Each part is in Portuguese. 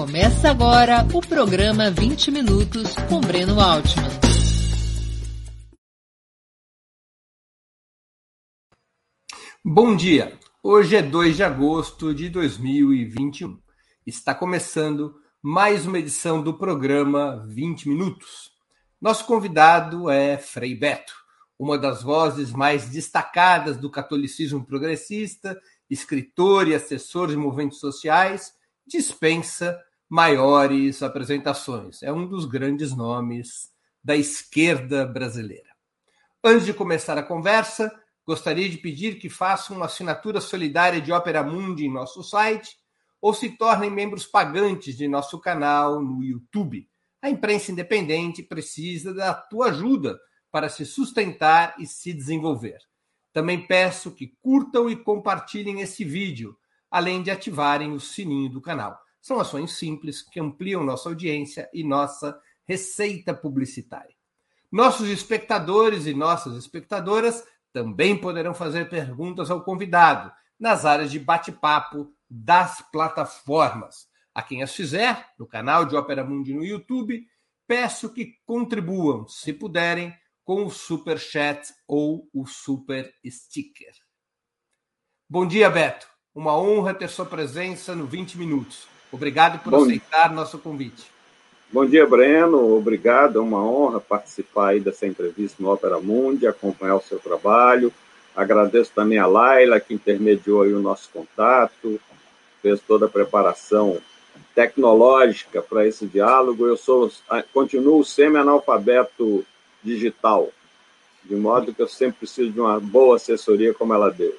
Começa agora o programa 20 Minutos com Breno Altman. Bom dia! Hoje é 2 de agosto de 2021. Está começando mais uma edição do programa 20 Minutos. Nosso convidado é Frei Beto, uma das vozes mais destacadas do catolicismo progressista, escritor e assessor de movimentos sociais, dispensa maiores apresentações. É um dos grandes nomes da esquerda brasileira. Antes de começar a conversa, gostaria de pedir que façam uma assinatura solidária de Opera Mundi em nosso site ou se tornem membros pagantes de nosso canal no YouTube. A imprensa independente precisa da tua ajuda para se sustentar e se desenvolver. Também peço que curtam e compartilhem esse vídeo, além de ativarem o sininho do canal. São ações simples que ampliam nossa audiência e nossa receita publicitária. Nossos espectadores e nossas espectadoras também poderão fazer perguntas ao convidado nas áreas de bate-papo das plataformas. A quem as fizer, no canal de Ópera Mundi no YouTube, peço que contribuam, se puderem, com o super chat ou o super sticker. Bom dia, Beto. Uma honra ter sua presença no 20 minutos. Obrigado por Bom aceitar dia. nosso convite. Bom dia, Breno. Obrigado. É uma honra participar aí dessa entrevista no Opera Mundi, acompanhar o seu trabalho. Agradeço também a Laila, que intermediou aí o nosso contato, fez toda a preparação tecnológica para esse diálogo. Eu sou, continuo semi-analfabeto digital, de modo que eu sempre preciso de uma boa assessoria como ela deu.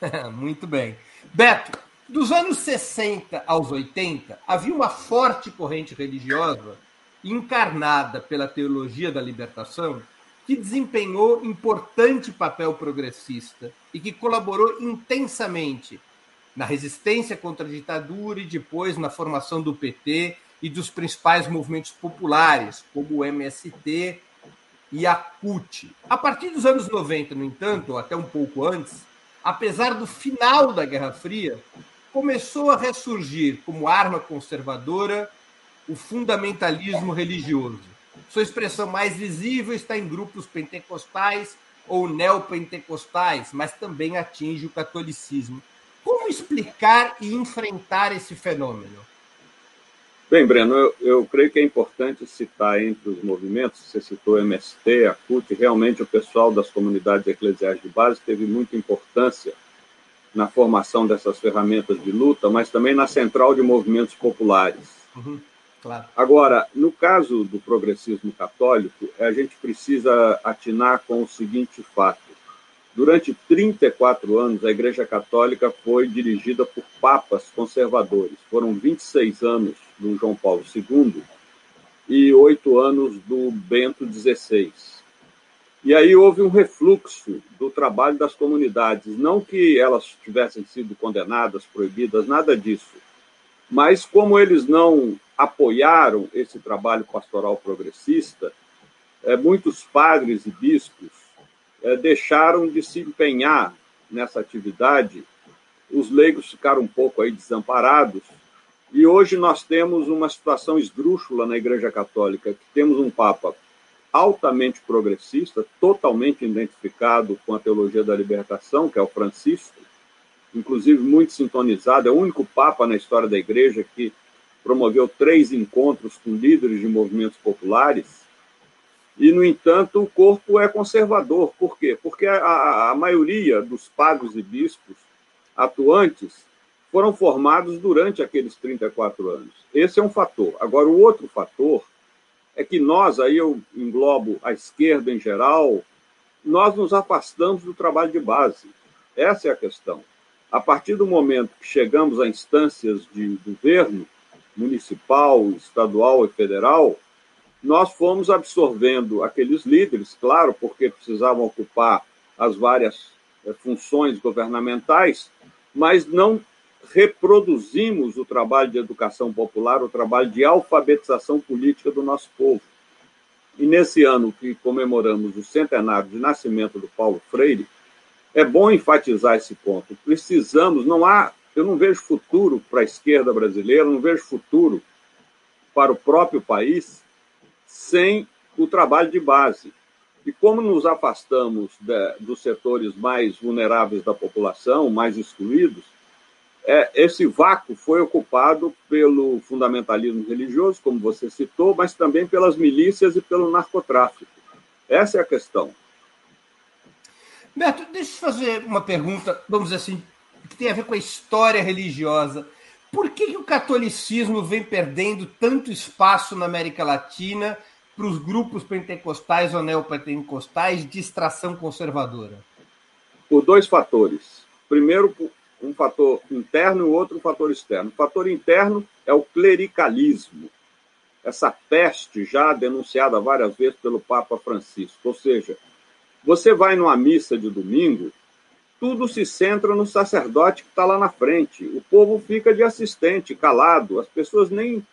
Muito bem. Beto, dos anos 60 aos 80, havia uma forte corrente religiosa encarnada pela teologia da libertação que desempenhou importante papel progressista e que colaborou intensamente na resistência contra a ditadura e depois na formação do PT e dos principais movimentos populares, como o MST e a CUT. A partir dos anos 90, no entanto, ou até um pouco antes, apesar do final da Guerra Fria, começou a ressurgir como arma conservadora o fundamentalismo religioso. Sua expressão mais visível está em grupos pentecostais ou neopentecostais, mas também atinge o catolicismo. Como explicar e enfrentar esse fenômeno? Bem, Breno, eu, eu, creio que é importante citar entre os movimentos, você citou MST, a CUT, realmente o pessoal das comunidades eclesiais de base teve muita importância na formação dessas ferramentas de luta, mas também na central de movimentos populares. Uhum, claro. Agora, no caso do progressismo católico, a gente precisa atinar com o seguinte fato. Durante 34 anos, a Igreja Católica foi dirigida por papas conservadores. Foram 26 anos do João Paulo II e oito anos do Bento XVI. E aí houve um refluxo do trabalho das comunidades. Não que elas tivessem sido condenadas, proibidas, nada disso. Mas como eles não apoiaram esse trabalho pastoral progressista, é, muitos padres e bispos é, deixaram de se empenhar nessa atividade. Os leigos ficaram um pouco aí desamparados. E hoje nós temos uma situação esdrúxula na Igreja Católica, que temos um Papa altamente progressista, totalmente identificado com a teologia da libertação, que é o Francisco, inclusive muito sintonizado, é o único Papa na história da Igreja que promoveu três encontros com líderes de movimentos populares. E, no entanto, o corpo é conservador. Por quê? Porque a, a maioria dos padres e bispos atuantes foram formados durante aqueles 34 anos. Esse é um fator. Agora, o outro fator é que nós, aí eu englobo a esquerda em geral, nós nos afastamos do trabalho de base. Essa é a questão. A partir do momento que chegamos a instâncias de governo, municipal, estadual e federal, nós fomos absorvendo aqueles líderes, claro, porque precisavam ocupar as várias eh, funções governamentais, mas não reproduzimos o trabalho de educação popular, o trabalho de alfabetização política do nosso povo. E nesse ano que comemoramos o centenário de nascimento do Paulo Freire, é bom enfatizar esse ponto. Precisamos, não há eu não vejo futuro para a esquerda brasileira, não vejo futuro para o próprio país sem o trabalho de base. E como nos afastamos de, dos setores mais vulneráveis da população, mais excluídos, é, esse vácuo foi ocupado pelo fundamentalismo religioso, como você citou, mas também pelas milícias e pelo narcotráfico. Essa é a questão. Beto, deixa eu fazer uma pergunta, vamos dizer assim, que tem a ver com a história religiosa. Por que, que o catolicismo vem perdendo tanto espaço na América Latina para os grupos pentecostais ou neopentecostais de extração conservadora? Por dois fatores. Primeiro, um fator interno e outro um fator externo. O fator interno é o clericalismo, essa peste já denunciada várias vezes pelo Papa Francisco. Ou seja, você vai numa missa de domingo, tudo se centra no sacerdote que está lá na frente. O povo fica de assistente, calado, as pessoas nem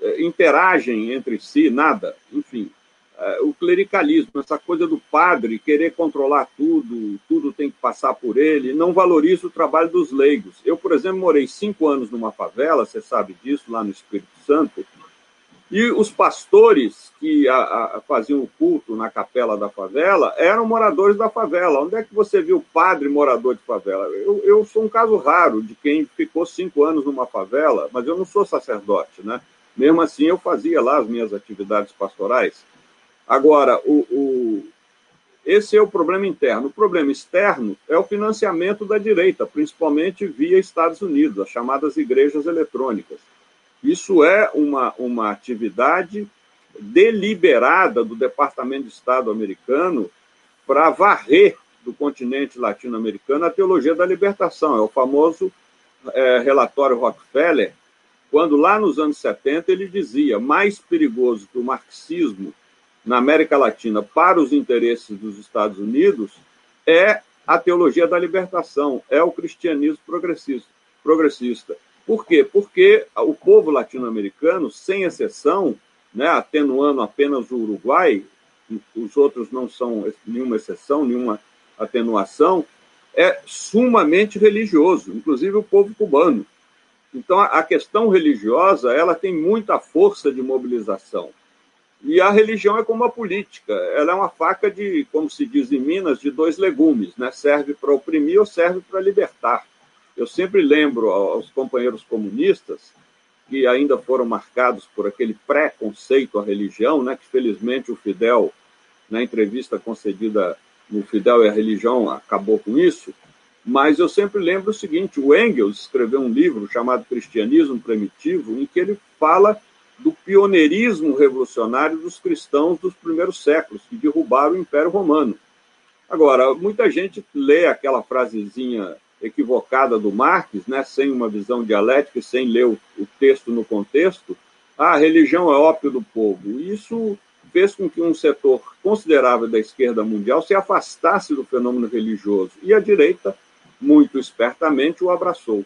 eh, interagem entre si, nada. Enfim, o clericalismo, essa coisa do padre querer controlar tudo, tudo tem que passar por ele, não valoriza o trabalho dos leigos. Eu, por exemplo, morei cinco anos numa favela, você sabe disso, lá no Espírito Santo, e os pastores que a, a, faziam o culto na capela da favela eram moradores da favela. Onde é que você viu padre morador de favela? Eu, eu sou um caso raro de quem ficou cinco anos numa favela, mas eu não sou sacerdote, né? Mesmo assim, eu fazia lá as minhas atividades pastorais. Agora, o, o, esse é o problema interno. O problema externo é o financiamento da direita, principalmente via Estados Unidos, as chamadas igrejas eletrônicas. Isso é uma, uma atividade deliberada do Departamento de Estado americano para varrer do continente latino-americano a teologia da libertação. É o famoso é, relatório Rockefeller, quando lá nos anos 70 ele dizia mais perigoso que o marxismo na América Latina para os interesses dos Estados Unidos é a teologia da libertação, é o cristianismo progressista. Por quê? Porque o povo latino-americano, sem exceção, né, atenuando apenas o Uruguai, os outros não são nenhuma exceção, nenhuma atenuação, é sumamente religioso, inclusive o povo cubano. Então, a questão religiosa ela tem muita força de mobilização. E a religião é como a política, ela é uma faca de, como se diz em Minas, de dois legumes, né? serve para oprimir ou serve para libertar. Eu sempre lembro aos companheiros comunistas que ainda foram marcados por aquele preconceito à religião, né? que felizmente o Fidel, na entrevista concedida no Fidel e a religião, acabou com isso, mas eu sempre lembro o seguinte: o Engels escreveu um livro chamado Cristianismo Primitivo, em que ele fala do pioneirismo revolucionário dos cristãos dos primeiros séculos, que derrubaram o Império Romano. Agora, muita gente lê aquela frasezinha equivocada do Marx, né, sem uma visão dialética, sem ler o, o texto no contexto, ah, a religião é ópio do povo. Isso fez com que um setor considerável da esquerda mundial se afastasse do fenômeno religioso e a direita muito espertamente o abraçou.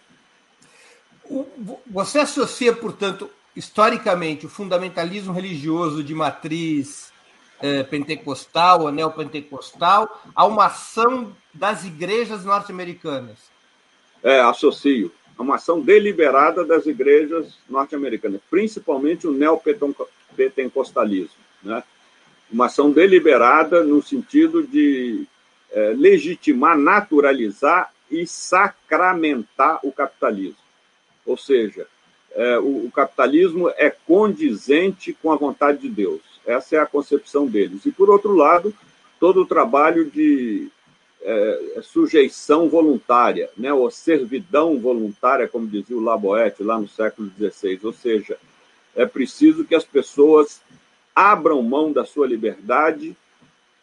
Você associa, portanto, historicamente, o fundamentalismo religioso de matriz eh, pentecostal ou neopentecostal a uma ação das igrejas norte-americanas? É, associo. A uma ação deliberada das igrejas norte-americanas, principalmente o neopentecostalismo. Né? Uma ação deliberada no sentido de é, legitimar, naturalizar e sacramentar o capitalismo. Ou seja, é, o, o, capitalismo é condizente com a vontade de Deus. Essa é a concepção deles. E, por outro lado, todo o trabalho de é, sujeição voluntária, né, ou servidão voluntária, como dizia o Laboete lá no século XVI. Ou seja, é preciso que as pessoas abram mão da sua liberdade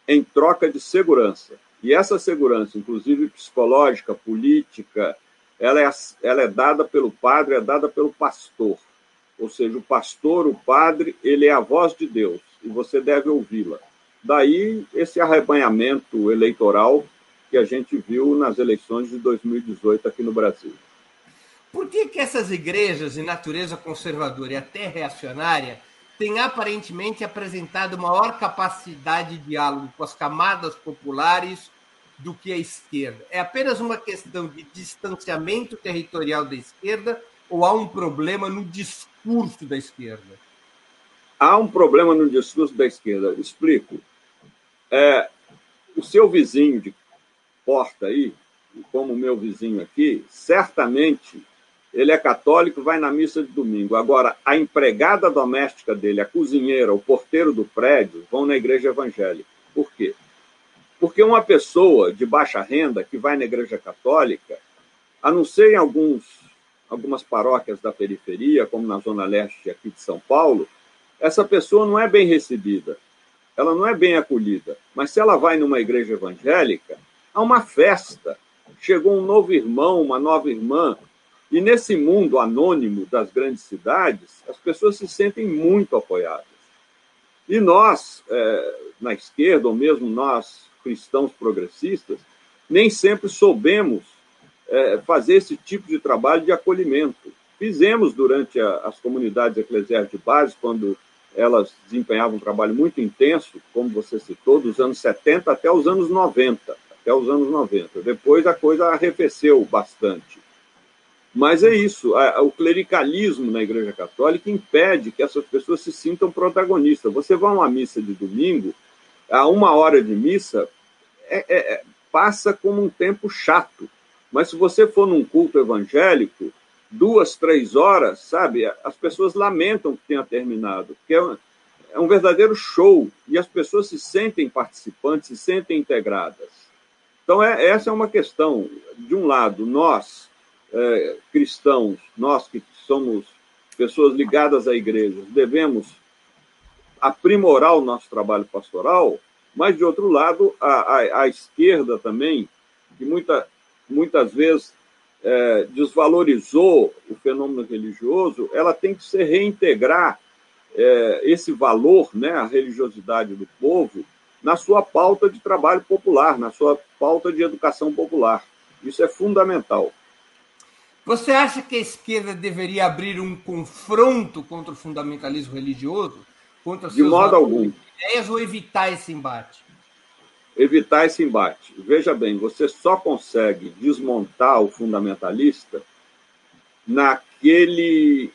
em troca de segurança. E essa segurança, inclusive psicológica, política, ela é, ela é dada pelo padre, é dada pelo pastor. Ou seja, o pastor, o padre, ele é a voz de Deus e você deve ouvi-la. Daí esse arrebanhamento eleitoral que a gente viu nas eleições de 2018 aqui no Brasil. Por que, que essas igrejas de natureza conservadora e até reacionária tem aparentemente apresentado maior capacidade de diálogo com as camadas populares do que a esquerda? É apenas uma questão de distanciamento territorial da esquerda ou há um problema no discurso da esquerda? Há um problema no discurso da esquerda. Explico. É, o seu vizinho de porta aí, como o meu vizinho aqui, certamente ele é católico, vai na missa de domingo. Agora, a empregada doméstica dele, a cozinheira, o porteiro do prédio, vão na igreja evangélica. Por quê? Porque uma pessoa de baixa renda que vai na igreja católica, a não ser em alguns, algumas paróquias da periferia, como na Zona Leste aqui de São Paulo, essa pessoa não é bem recebida, ela não é bem acolhida. Mas se ela vai numa igreja evangélica, há uma festa. Chegou um novo irmão, uma nova irmã, e nesse mundo anônimo das grandes cidades, as pessoas se sentem muito apoiadas. E nós, é, na esquerda, ou mesmo nós, cristãos progressistas, nem sempre soubemos é, fazer esse tipo de trabalho de acolhimento. Fizemos durante a, as comunidades eclesiais de base, quando elas desempenhavam um trabalho muito intenso, como você citou, dos anos 70 até os anos 90. Até os anos 90. Depois a coisa arrefeceu bastante. Mas é isso, o clericalismo na Igreja Católica impede que essas pessoas se sintam protagonistas. Você vai a uma missa de domingo, a uma hora de missa, é, é, é, passa como um tempo chato. Mas se você for num culto evangélico, duas, três horas, sabe, as pessoas lamentam que tenha terminado, porque é um, é um verdadeiro show e as pessoas se sentem participantes, se sentem integradas. Então, é, essa é uma questão. De um lado, nós é, cristãos, nós que somos pessoas ligadas à igreja, devemos aprimorar o nosso trabalho pastoral, mas, de outro lado, a, a, a esquerda também, que muita, muitas vezes é, desvalorizou o fenômeno religioso, ela tem que se reintegrar é, esse valor, né, a religiosidade do povo, na sua pauta de trabalho popular, na sua pauta de educação popular. Isso é fundamental. Você acha que a esquerda deveria abrir um confronto contra o fundamentalismo religioso? Contra De modo algum. Ideias ou evitar esse embate? Evitar esse embate. Veja bem, você só consegue desmontar o fundamentalista naquele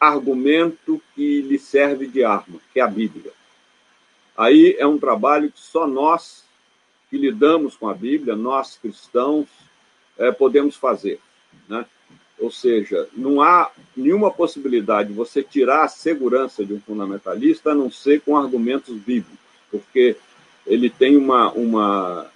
argumento que lhe serve de arma, que é a Bíblia. Aí é um trabalho que só nós que lidamos com a Bíblia, nós cristãos, é, podemos fazer. Né? Ou seja, não há nenhuma possibilidade de você tirar a segurança de um fundamentalista a não ser com argumentos bíblicos, porque ele tem uma, uma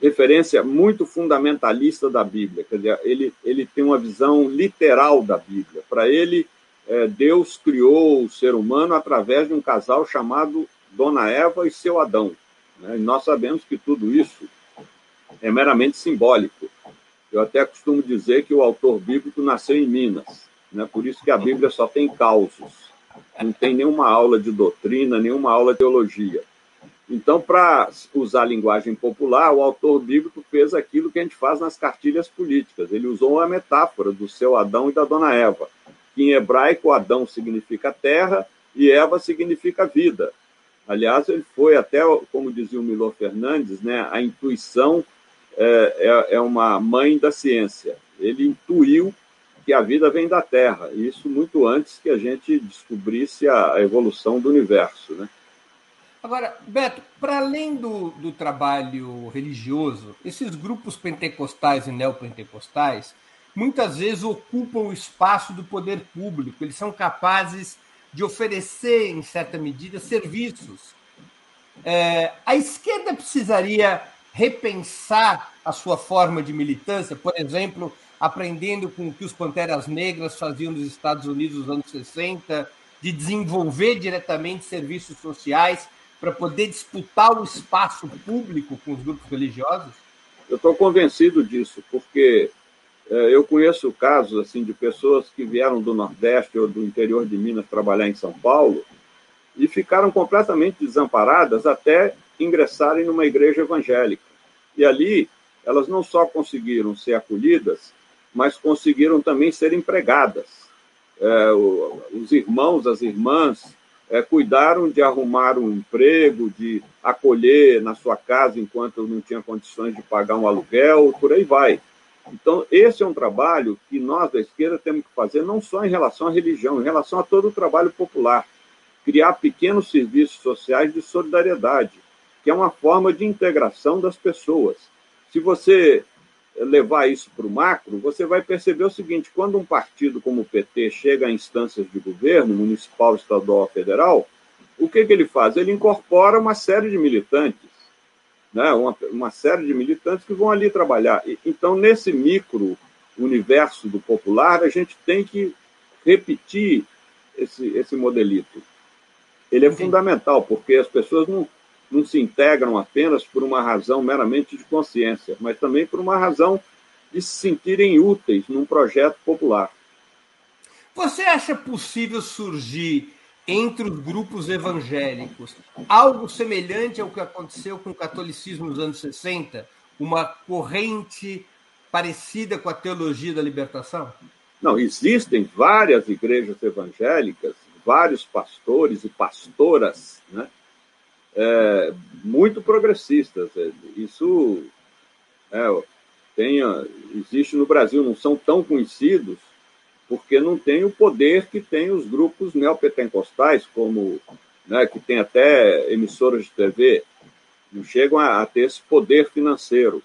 referência muito fundamentalista da Bíblia, quer dizer, ele, ele tem uma visão literal da Bíblia. Para ele, é, Deus criou o ser humano através de um casal chamado Dona Eva e seu Adão. Né? E nós sabemos que tudo isso é meramente simbólico. Eu até costumo dizer que o autor bíblico nasceu em Minas, né? por isso que a Bíblia só tem causos, não tem nenhuma aula de doutrina, nenhuma aula de teologia. Então, para usar a linguagem popular, o autor bíblico fez aquilo que a gente faz nas cartilhas políticas. Ele usou a metáfora do seu Adão e da dona Eva, que em hebraico Adão significa terra e Eva significa vida. Aliás, ele foi até, como dizia o Milor Fernandes, né, a intuição é, é, é uma mãe da ciência. Ele intuiu que a vida vem da Terra, isso muito antes que a gente descobrisse a evolução do universo. Né? Agora, Beto, para além do, do trabalho religioso, esses grupos pentecostais e neopentecostais muitas vezes ocupam o espaço do poder público, eles são capazes de oferecer, em certa medida, serviços. É, a esquerda precisaria repensar a sua forma de militância, por exemplo, aprendendo com o que os Panteras Negras faziam nos Estados Unidos nos anos 60, de desenvolver diretamente serviços sociais para poder disputar o espaço público com os grupos religiosos? Eu estou convencido disso, porque é, eu conheço casos assim de pessoas que vieram do Nordeste ou do interior de Minas trabalhar em São Paulo e ficaram completamente desamparadas até ingressarem numa igreja evangélica. E ali elas não só conseguiram ser acolhidas, mas conseguiram também ser empregadas. É, os irmãos, as irmãs, é, cuidaram de arrumar um emprego, de acolher na sua casa enquanto não tinha condições de pagar um aluguel, por aí vai. Então, esse é um trabalho que nós da esquerda temos que fazer não só em relação à religião, em relação a todo o trabalho popular. Criar pequenos serviços sociais de solidariedade, que é uma forma de integração das pessoas. Se você levar isso para o macro, você vai perceber o seguinte: quando um partido como o PT chega a instâncias de governo, municipal, estadual federal, o que, que ele faz? Ele incorpora uma série de militantes, né? uma, uma série de militantes que vão ali trabalhar. Então, nesse micro universo do popular, a gente tem que repetir esse, esse modelito. Ele é Sim. fundamental, porque as pessoas não, não se integram apenas por uma razão meramente de consciência, mas também por uma razão de se sentirem úteis num projeto popular. Você acha possível surgir entre os grupos evangélicos algo semelhante ao que aconteceu com o catolicismo nos anos 60? Uma corrente parecida com a teologia da libertação? Não, existem várias igrejas evangélicas, vários pastores e pastoras, né? É, muito progressistas. É, isso é, tem, existe no Brasil, não são tão conhecidos, porque não tem o poder que tem os grupos neopentecostais, como né, que tem até emissoras de TV, não chegam a, a ter esse poder financeiro.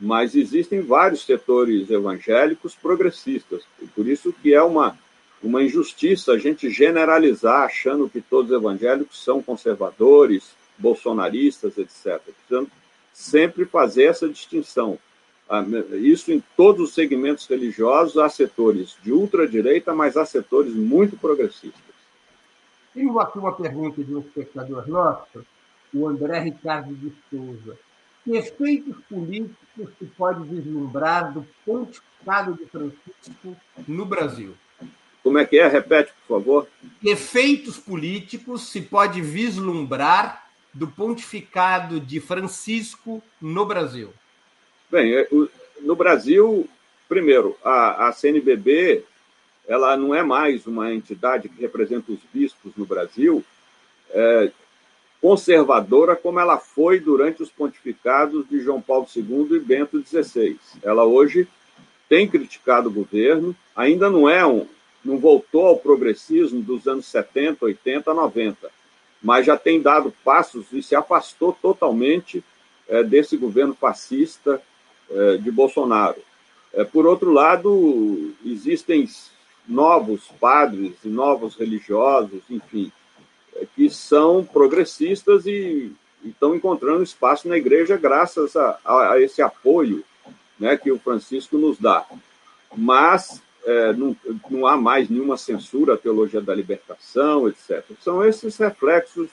Mas existem vários setores evangélicos progressistas, por isso que é uma, uma injustiça a gente generalizar achando que todos os evangélicos são conservadores, bolsonaristas, etc. Precisamos sempre fazer essa distinção. Ah, isso em todos os segmentos religiosos, há setores de ultradireita, mas há setores muito progressistas. Tenho aqui uma pergunta de um espectador nosso, o André Ricardo de Souza. Que efeitos políticos se pode vislumbrar do pontificado de Francisco no Brasil? Como é que é? Repete, por favor. Que efeitos políticos se pode vislumbrar do pontificado de Francisco no Brasil? Bem, é, no Brasil, primeiro, a, a CNBB ela não é mais uma entidade que representa os bispos no Brasil, é, conservadora como ela foi durante os pontificados de João Paulo II e Bento XVI. Ela hoje tem criticado o governo, ainda não é um, não voltou ao progressismo dos anos 70, 80, 90 mas já tem dado passos e se afastou totalmente é, desse governo fascista é, de Bolsonaro. É, por outro lado, existem novos padres e novos religiosos, enfim, é, que são progressistas e, estão encontrando espaço na igreja graças a, a, a esse apoio né, que o Francisco nos dá. Mas é, não, não há mais nenhuma censura à teologia da libertação, etc. São esses reflexos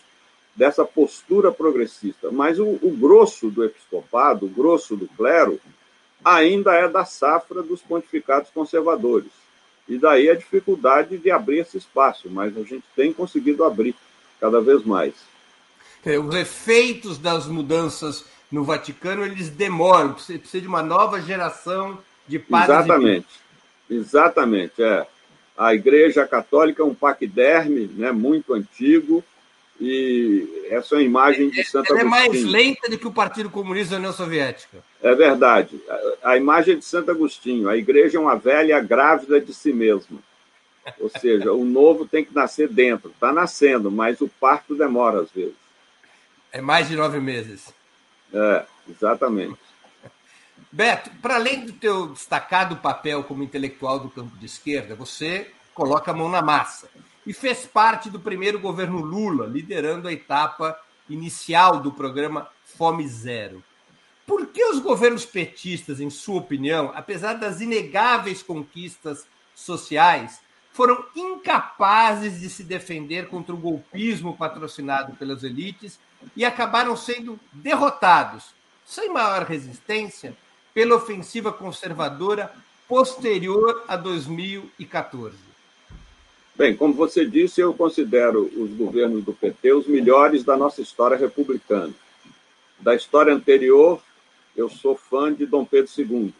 dessa postura progressista. Mas o, o grosso do episcopado, o grosso do clero, ainda é da safra dos pontificados conservadores. E daí a dificuldade de abrir esse espaço, mas a gente tem conseguido abrir cada vez mais. Os efeitos das mudanças no Vaticano, eles demoram, precisa de uma nova geração de padres Exatamente. Exatamente, é. A Igreja Católica é um paquiderme, né, muito antigo, e essa é uma imagem de Santa Ela é mais lenta do que o Partido Comunista da União Soviética. É verdade. A, a imagem de Santo Agostinho. A igreja é uma velha grávida de si mesma. Ou seja, o novo tem que nascer dentro. Está nascendo, mas o parto demora às vezes. É mais de nove meses. É, exatamente. Beto, para além do teu destacado papel como intelectual do campo de esquerda, você coloca a mão na massa e fez parte do primeiro governo Lula, liderando a etapa inicial do programa Fome Zero. Por que os governos petistas, em sua opinião, apesar das inegáveis conquistas sociais, foram incapazes de se defender contra o golpismo patrocinado pelas elites e acabaram sendo derrotados, sem maior resistência, pela ofensiva conservadora posterior a 2014? Bem, como você disse, eu considero os governos do PT os melhores da nossa história republicana. Da história anterior, eu sou fã de Dom Pedro II,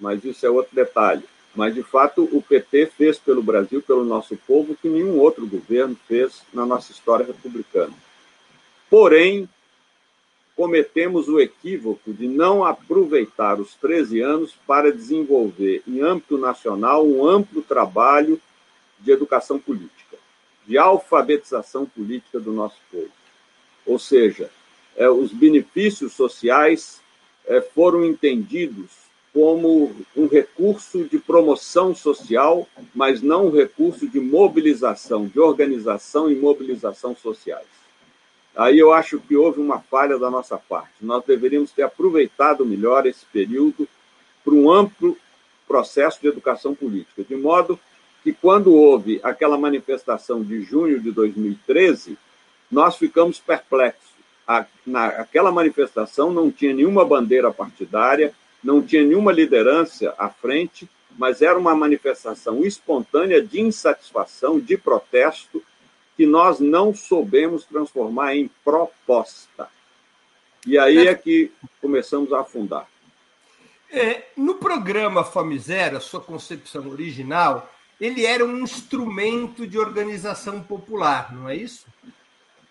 mas isso é outro detalhe. Mas, de fato, o PT fez pelo Brasil, pelo nosso povo, que nenhum outro governo fez na nossa história republicana. Porém, cometemos o equívoco de não aproveitar os 13 anos para desenvolver, em âmbito nacional, um amplo trabalho de educação política, de alfabetização política do nosso povo. Ou seja, é, os benefícios sociais é, foram entendidos como um recurso de promoção social, mas não um recurso de mobilização, de organização e mobilização sociais. Aí eu acho que houve uma falha da nossa parte. Nós deveríamos ter aproveitado melhor esse período para um amplo processo de educação política, de modo que quando houve aquela manifestação de junho de 2013, nós ficamos perplexos. aquela manifestação não tinha nenhuma bandeira partidária, não tinha nenhuma liderança à frente, mas era uma manifestação espontânea de insatisfação, de protesto, que nós não soubemos transformar em proposta. E aí é que começamos a afundar. É, no programa Fome Zero, a sua concepção original, ele era um instrumento de organização popular, não é isso?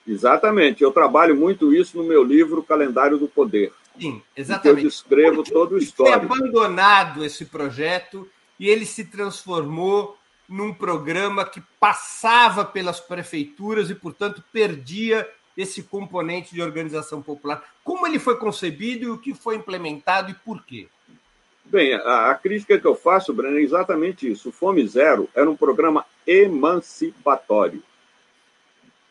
Exatamente. Eu trabalho muito isso no meu livro Calendário do Poder. Sim, exatamente. Eu descrevo todo o histórico. Foi abandonado esse projeto e ele se transformou num programa que passava pelas prefeituras e, portanto, perdia esse componente de organização popular. Como ele foi concebido e o que foi implementado e por quê? Bem, a, a crítica que eu faço, Breno, é exatamente isso. O Fome Zero era um programa emancipatório.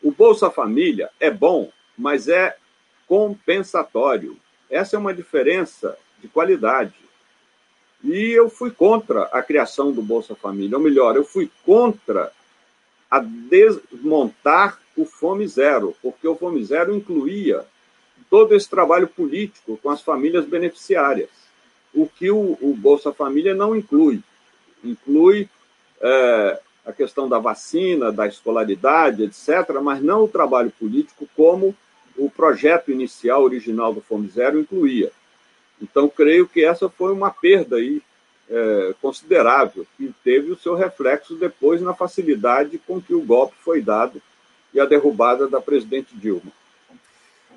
O Bolsa Família é bom, mas é compensatório. Essa é uma diferença de qualidade. E eu fui contra a criação do Bolsa Família, ou melhor, eu fui contra a desmontar o Fome Zero, porque o Fome Zero incluía todo esse trabalho político com as famílias beneficiárias, o que o, o Bolsa Família não inclui. Inclui é, a questão da vacina, da escolaridade, etc., mas não o trabalho político como o projeto inicial, original do Fome Zero incluía. Então, creio que essa foi uma perda aí, é, considerável, que teve o seu reflexo depois na facilidade com que o golpe foi dado e a derrubada da presidente Dilma.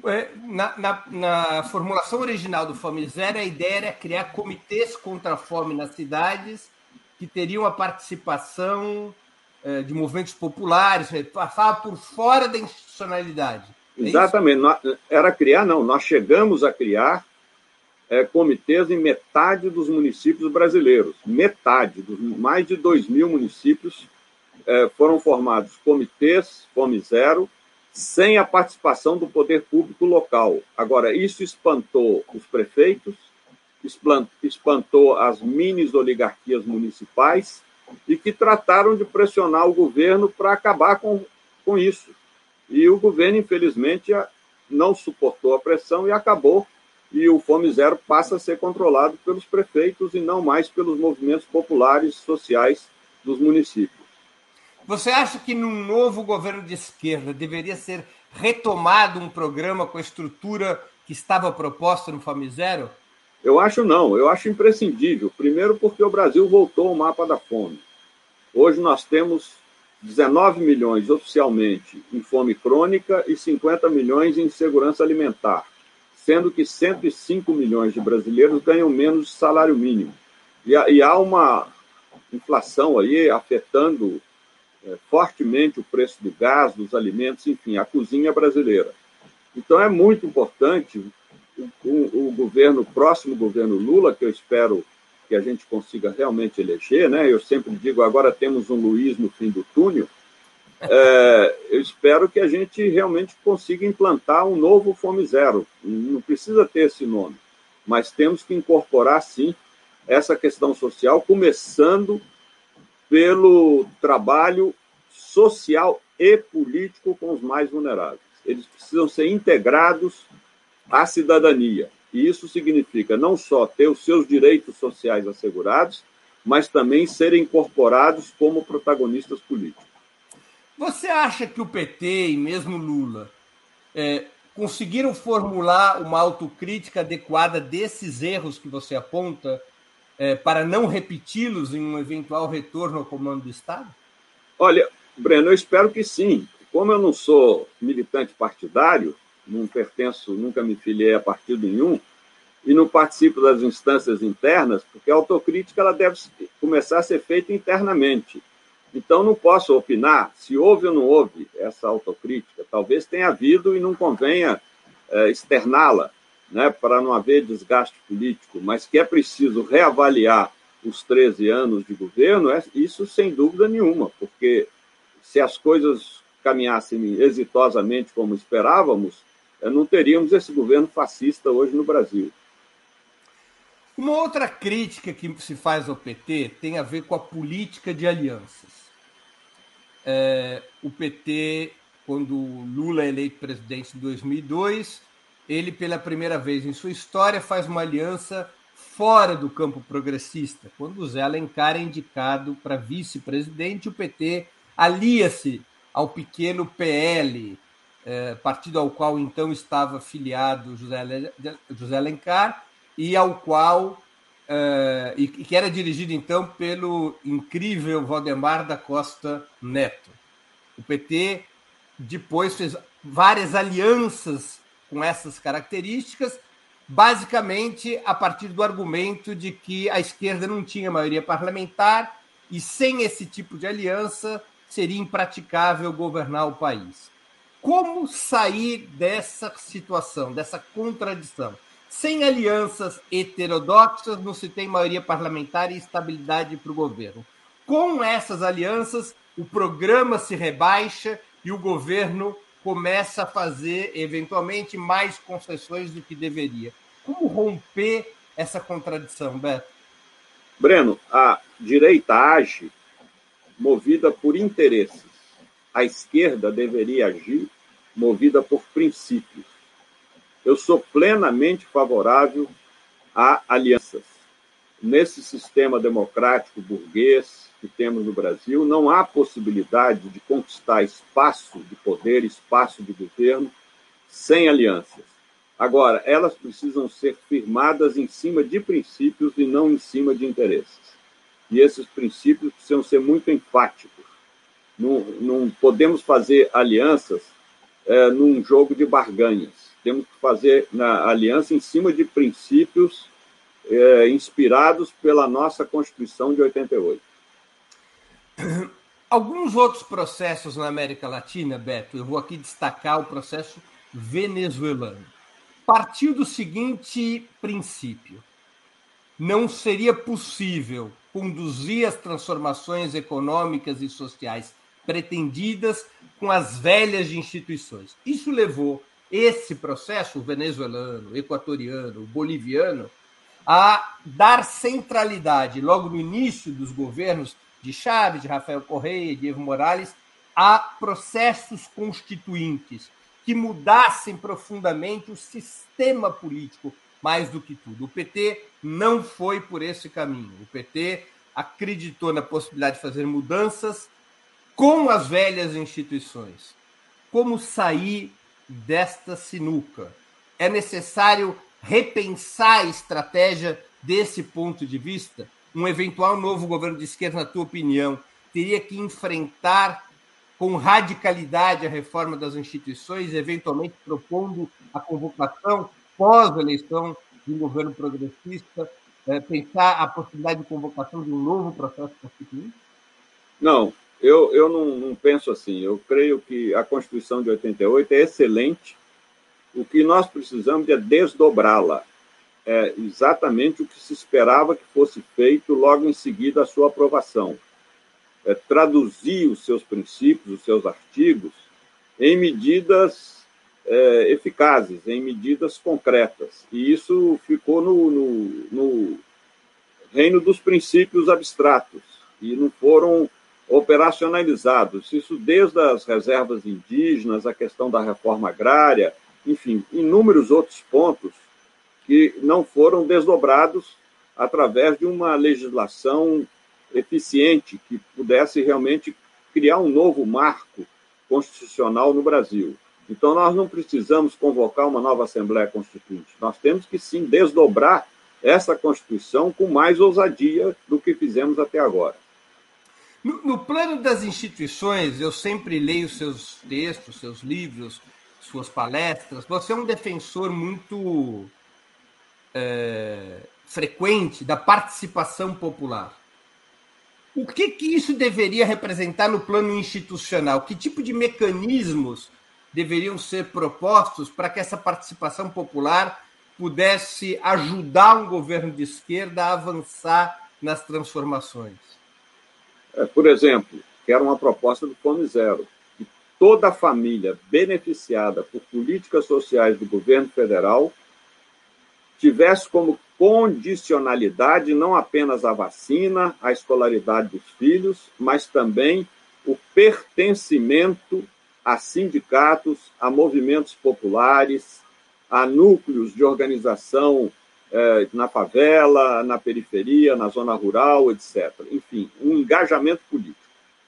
É, na, na, na formulação original do Fome Zero, a ideia era criar comitês contra a fome nas cidades que teriam a participação é, de movimentos populares, passava por fora da institucionalidade. É Exatamente. Era criar, não. Nós chegamos a criar é, comitês em metade dos municípios brasileiros. Metade, dos mais de 2 mil municípios é, foram formados comitês Fome Zero, sem a participação do poder público local. Agora, isso espantou os prefeitos, espantou as mini oligarquias municipais e que trataram de pressionar o governo para acabar com, com isso. E o governo, infelizmente, não suportou a pressão e acabou. E o Fome Zero passa a ser controlado pelos prefeitos e não mais pelos movimentos populares sociais dos municípios. Você acha que num novo governo de esquerda deveria ser retomado um programa com a estrutura que estava proposta no Fome Zero? Eu acho não, eu acho imprescindível. Primeiro, porque o Brasil voltou ao mapa da fome. Hoje nós temos 19 milhões oficialmente em fome crônica e 50 milhões em segurança alimentar, sendo que 105 milhões de brasileiros ganham menos salário mínimo. E, e há uma inflação aí afetando é, fortemente o preço do gás, dos alimentos, enfim, a cozinha brasileira. Então é muito importante o, o, o governo, o próximo governo Lula, que eu espero que a gente consiga realmente eleger, né? Eu sempre digo, agora temos um Luiz no fim do túnel. É, eu espero que a gente realmente consiga implantar um novo Fome Zero. Não precisa ter esse nome, mas temos que incorporar, sim, essa questão social, começando pelo trabalho social e político com os mais vulneráveis. Eles precisam ser integrados à cidadania. E isso significa não só ter os seus direitos sociais assegurados, mas também serem incorporados como protagonistas políticos. Você acha que o PT e mesmo Lula é, conseguiram formular uma autocrítica adequada desses erros que você aponta? é, para não repeti-los em um eventual retorno ao comando do Estado? Olha, Breno, eu espero que sim. Como eu não sou militante partidário, não pertenço, nunca me filiei a partido nenhum, e não participo das instâncias internas, porque a autocrítica ela deve começar a ser feita internamente. Então, não posso opinar se houve ou não houve essa autocrítica. Talvez tenha havido e não convenha é, externá-la, né, para não haver desgaste político, mas que é preciso reavaliar os 13 anos de governo, é isso sem dúvida nenhuma, porque se as coisas caminhassem exitosamente como esperávamos, é, não teríamos esse governo fascista hoje no Brasil. Uma outra crítica que se faz ao PT tem a ver com a política de alianças. É, o PT, quando Lula é eleito presidente em 2002, ele, pela primeira vez em sua história, faz uma aliança fora do campo progressista. Quando Zé Alencar é indicado para vice-presidente, o PT alia-se ao pequeno PL, é, partido ao qual então estava filiado José, José Alencar, e ao qual uh, e, que era dirigido então pelo incrível Valdemar da Costa Neto. O PT depois fez várias alianças com essas características, basicamente a partir do argumento de que a esquerda não tinha maioria parlamentar e sem esse tipo de aliança seria impraticável governar o país. Como sair dessa situação, dessa contradição? Sem alianças heterodoxas, não se tem maioria parlamentar e estabilidade para o governo. Com essas alianças, o programa se rebaixa e o governo começa a fazer, eventualmente, mais concessões do que deveria. Como romper essa contradição, Beto? Breno, a direita age movida por interesses. A esquerda deveria agir movida por princípios eu sou plenamente favorável a alianças. Nesse sistema democrático burguês que temos no Brasil, não há possibilidade de conquistar espaço de poder, espaço de governo, sem alianças. Agora, elas precisam ser firmadas em cima de princípios e não em cima de interesses. E esses princípios precisam ser muito enfáticos. Não, não podemos fazer alianças é, num jogo de barganhas temos que fazer na aliança em cima de princípios é, inspirados pela nossa Constituição de 88. Alguns outros processos na América Latina, Beto, eu vou aqui destacar o processo venezuelano. Partiu do seguinte princípio: não seria possível conduzir as transformações econômicas e sociais pretendidas com as velhas instituições. Isso levou esse processo venezuelano, equatoriano, boliviano, a dar centralidade, logo no início dos governos de Chávez, de Rafael Correia, de Evo Morales, a processos constituintes que mudassem profundamente o sistema político, mais do que tudo. O PT não foi por esse caminho. O PT acreditou na possibilidade de fazer mudanças com as velhas instituições. Como sair desta sinuca. É necessário repensar a estratégia desse ponto de vista? Um eventual novo governo de esquerda, na tua opinião, teria que enfrentar com radicalidade a reforma das instituições, eventualmente propondo a convocação pós-eleição de um governo progressista, é, pensar a possibilidade de convocação de um novo processo constituinte? Não, eu, eu não, não, penso assim. Eu creio que a Constituição de 88 é excelente. O que nós precisamos é desdobrá-la. É exatamente o que se esperava que fosse feito logo em seguida a sua aprovação. É traduzir os seus princípios, os seus artigos, em medidas é, eficazes, em medidas concretas. E isso ficou no, no, no reino dos princípios abstratos e não foram operacionalizados. Isso desde as reservas indígenas, a questão da reforma agrária, enfim, inúmeros outros pontos que não foram desdobrados através de uma legislação eficiente que pudesse realmente criar um novo marco constitucional no Brasil. Então, nós não precisamos convocar uma nova Assembleia Constituinte. Nós temos que, sim, desdobrar essa Constituição com mais ousadia do que fizemos até agora. No, no, plano das instituições, eu sempre leio seus textos, seus livros, suas palestras. Você é um defensor muito é, frequente da participação popular. O que, que isso deveria representar no plano institucional? Que tipo de mecanismos deveriam ser propostos para que essa participação popular pudesse ajudar um governo de esquerda a avançar nas transformações? É, por exemplo, quero uma proposta do Fome Zero, que toda família beneficiada por políticas sociais do governo federal tivesse como condicionalidade não apenas a vacina, a escolaridade dos filhos, mas também o pertencimento a sindicatos, a movimentos populares, a núcleos de organização eh, na favela, na periferia, na zona rural, etc. Enfim, um engajamento político.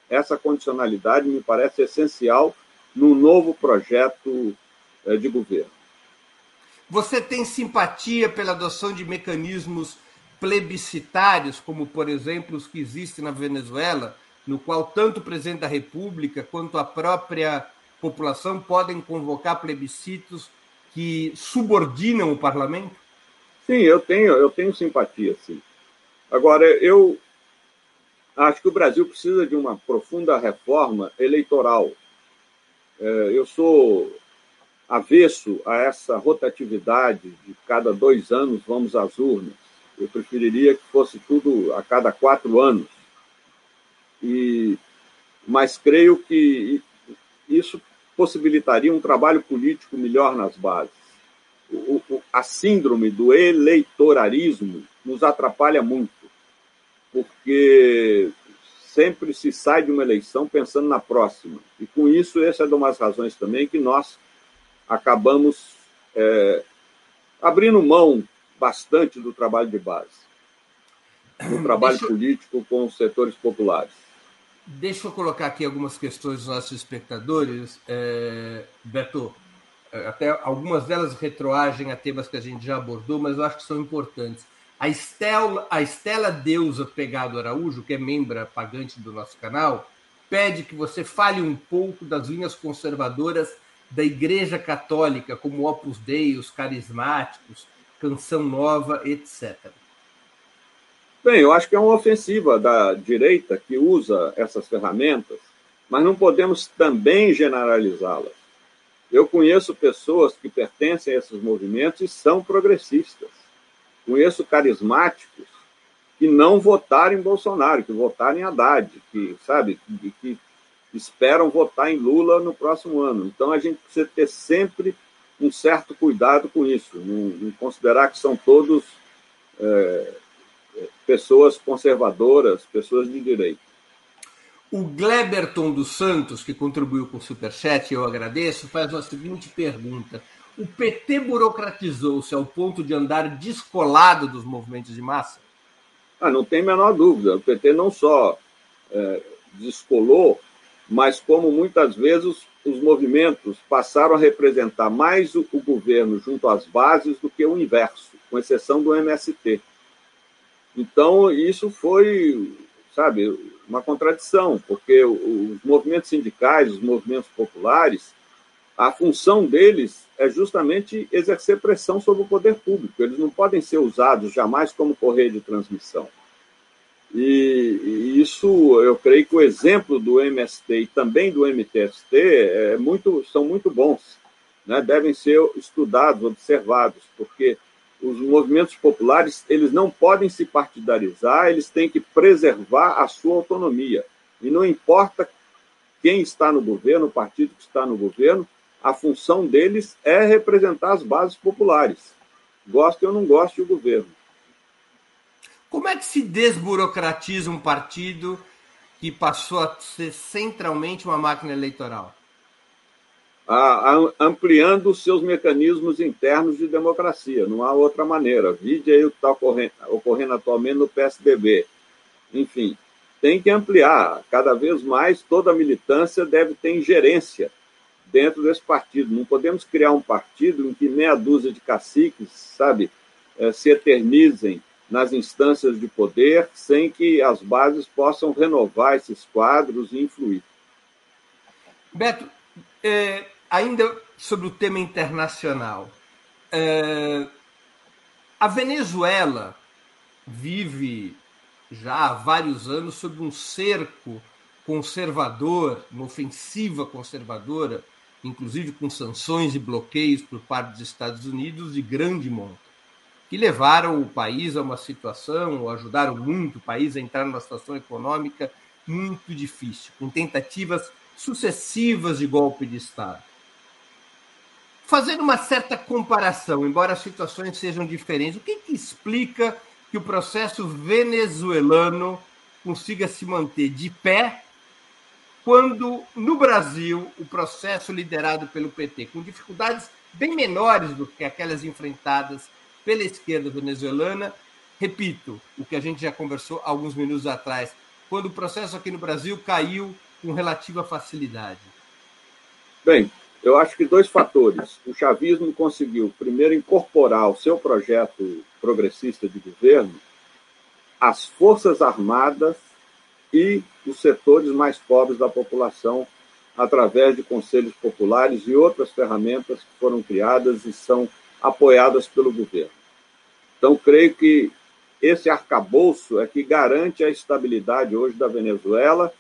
Essa condicionalidade me parece essencial no novo projeto eh, de governo. Você tem simpatia pela adoção de mecanismos plebiscitários, como, por exemplo, os que existem na Venezuela, no qual tanto o presidente da República quanto a própria população podem convocar plebiscitos que subordinam o parlamento? Sim, eu tenho, eu tenho simpatia, sim. Agora, eu acho que o Brasil precisa de uma profunda reforma eleitoral. É, eu sou avesso a essa rotatividade de cada dois anos vamos às urnas. Eu preferiria que fosse tudo a cada quatro anos. E, mas creio que isso possibilitaria um trabalho político melhor nas bases. O, o, a síndrome do eleitorarismo nos atrapalha muito, porque sempre se sai de uma eleição pensando na próxima. E com isso, essa é uma das razões também que nós acabamos é, abrindo mão bastante do trabalho de base, do trabalho Deixa... político com os setores populares. Deixa eu colocar aqui algumas questões dos nossos espectadores. É, Beto, até algumas delas retroagem a temas que a gente já abordou, mas eu acho que são importantes. A Estela, a Estela Deusa Pegado Araújo, que é membra pagante do nosso canal, pede que você fale um pouco das linhas conservadoras da Igreja Católica, como Opus Dei, os carismáticos, Canção Nova, etc. Bem, eu acho que é uma ofensiva da direita que usa essas ferramentas, mas não podemos também generalizá-las. Eu conheço pessoas que pertencem a esses movimentos e são progressistas. Conheço carismáticos que não votaram em Bolsonaro, que votaram em Haddad, que, sabe, que, esperam votar em Lula no próximo ano. Então a gente precisa ter sempre um certo cuidado com isso, não, considerar que são todos é, pessoas conservadoras, pessoas de direito. O Gleberton dos Santos, que contribuiu com o Superchat, eu agradeço, faz a seguinte pergunta. O PT burocratizou-se ao ponto de andar descolado dos movimentos de massa? Ah, não tem a menor dúvida. O PT não só é, descolou, mas como muitas vezes os movimentos passaram a representar mais o, o governo junto às bases do que o inverso, com exceção do MST. Então, isso foi, sabe, uma contradição, porque os movimentos sindicais, os movimentos populares, a função deles é justamente exercer pressão sobre o poder público. Eles não podem ser usados jamais como correio de transmissão. E, e, isso, eu creio que o exemplo do MST e também do MTST é muito, são muito bons, né? devem ser estudados, observados, porque os movimentos populares eles não podem se partidarizar, eles têm que preservar a sua autonomia. E não importa quem está no governo, o partido que está no governo, a função deles é representar as bases populares. Goste ou não goste do governo. Como é que se desburocratiza um partido que passou a ser centralmente uma máquina eleitoral? Ampliando os seus mecanismos internos de democracia. Não há outra maneira. Vide aí o que está ocorrendo, ocorrendo atualmente no PSDB. Enfim, tem que ampliar. Cada vez mais, toda a militância deve ter ingerência dentro desse partido. Não podemos criar um partido em que meia dúzia de caciques, sabe, é, se eternizem nas instâncias de poder, sem que as bases possam renovar esses quadros e influir. Beto, é, ainda sobre o tema internacional, é, a Venezuela vive já há vários anos sob um cerco conservador, uma ofensiva conservadora, inclusive com sanções e bloqueios por parte dos Estados Unidos de grande monta, que levaram o país a uma situação, ou ajudaram muito o país a entrar numa situação econômica muito difícil, com tentativas sucessivas de golpe de Estado. Fazendo uma certa comparação, embora as situações sejam diferentes, o que, que explica que o processo venezuelano consiga se manter de pé quando no Brasil o processo liderado pelo PT, com dificuldades bem menores do que aquelas enfrentadas pela esquerda venezuelana, repito, o que a gente já conversou alguns minutos atrás, quando o processo aqui no Brasil caiu com relativa facilidade? Bem, eu acho que dois fatores. O chavismo conseguiu, primeiro, incorporar ao seu projeto progressista de governo as Forças Armadas e os setores mais pobres da população, através de conselhos populares e outras ferramentas que foram criadas e são apoiadas pelo governo. Então, creio que esse arcabouço é que garante a estabilidade hoje da Venezuela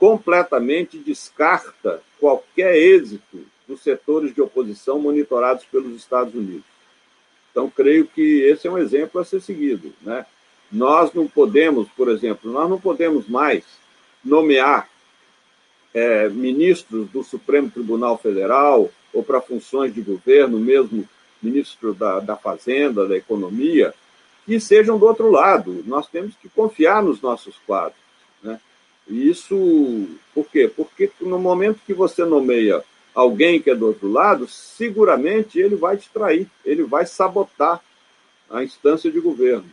completamente descarta qualquer êxito dos setores de oposição monitorados pelos Estados Unidos. Então, creio que esse é um exemplo a ser seguido. Né? Nós não podemos, por exemplo, nós não podemos mais nomear é, ministros do Supremo Tribunal Federal ou para funções de governo, mesmo ministro da, da Fazenda, da Economia, que sejam do outro lado. Nós temos que confiar nos nossos quadros. Né? Isso, por quê? Porque no momento que você nomeia alguém que é do outro lado, seguramente ele vai te trair, ele vai sabotar a instância de governo.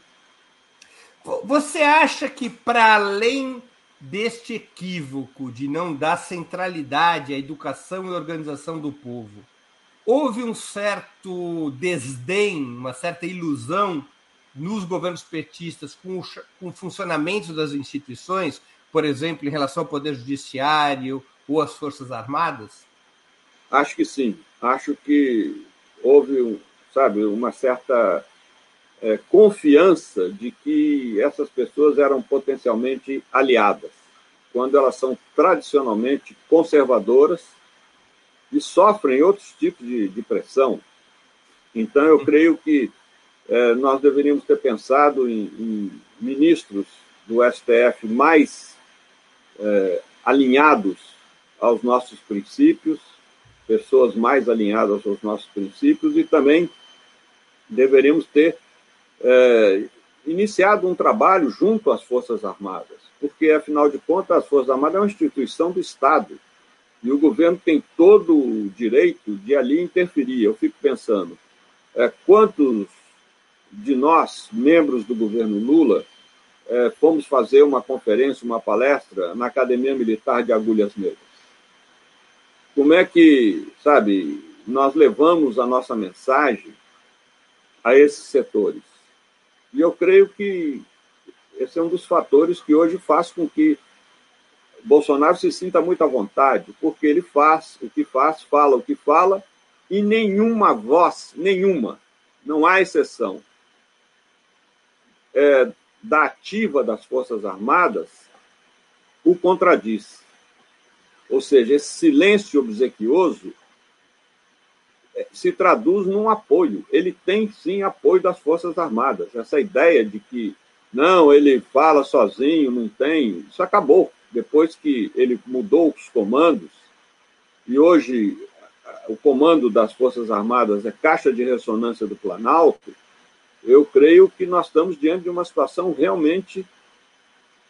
Você acha que, para além deste equívoco de não dar centralidade à educação e organização do povo, houve um certo desdém, uma certa ilusão nos governos petistas com com o funcionamento das instituições? Por exemplo, em relação ao Poder Judiciário ou às Forças Armadas? Acho que sim. Acho que houve, sabe, uma certa é, confiança de que essas pessoas eram potencialmente aliadas, quando elas são tradicionalmente conservadoras e sofrem outros tipos de, de pressão. Então, eu creio que é, nós deveríamos ter pensado em, em ministros do STF mais é, alinhados aos nossos princípios, pessoas mais alinhadas aos nossos princípios e também deveríamos ter é, iniciado um trabalho junto às Forças Armadas, porque, afinal de contas, as Forças Armadas é uma instituição do Estado e o governo tem todo o direito de ali interferir. Eu fico pensando, é, quantos de nós, membros do governo Lula, é, fomos fazer uma conferência, uma palestra na Academia Militar de Agulhas Negras. Como é que, sabe, nós levamos a nossa mensagem a esses setores? E eu creio que esse é um dos fatores que hoje faz com que Bolsonaro se sinta muito à vontade, porque ele faz o que faz, fala o que fala, e nenhuma voz, nenhuma, não há exceção, é, da ativa das Forças Armadas o contradiz. Ou seja, esse silêncio obsequioso é, se traduz num apoio. Ele tem sim apoio das Forças Armadas. Essa ideia de que não, ele fala sozinho, não tem, isso acabou. Depois que ele mudou os comandos, e hoje o comando das Forças Armadas é caixa de ressonância do Planalto, eu creio que nós estamos diante de uma situação realmente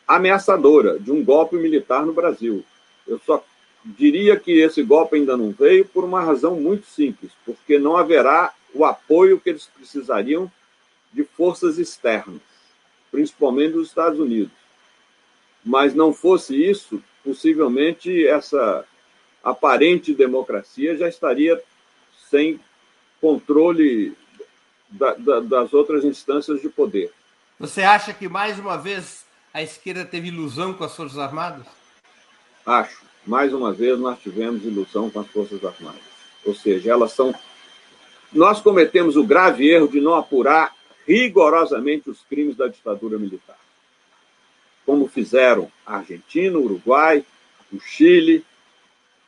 ameaçadora de um golpe militar no Brasil. Eu só diria que esse golpe ainda não veio por uma razão muito simples, porque não haverá o apoio que eles precisariam de forças externas, principalmente dos Estados Unidos. Mas não fosse isso, possivelmente essa aparente democracia já estaria sem controle da, da, das outras instâncias de poder. Você acha que, mais uma vez, a esquerda teve ilusão com as Forças Armadas? Acho. Mais uma vez, nós tivemos ilusão com as Forças Armadas. Ou seja, elas são. Nós cometemos o grave erro de não apurar rigorosamente os crimes da ditadura militar, como fizeram a Argentina, o Uruguai, o Chile,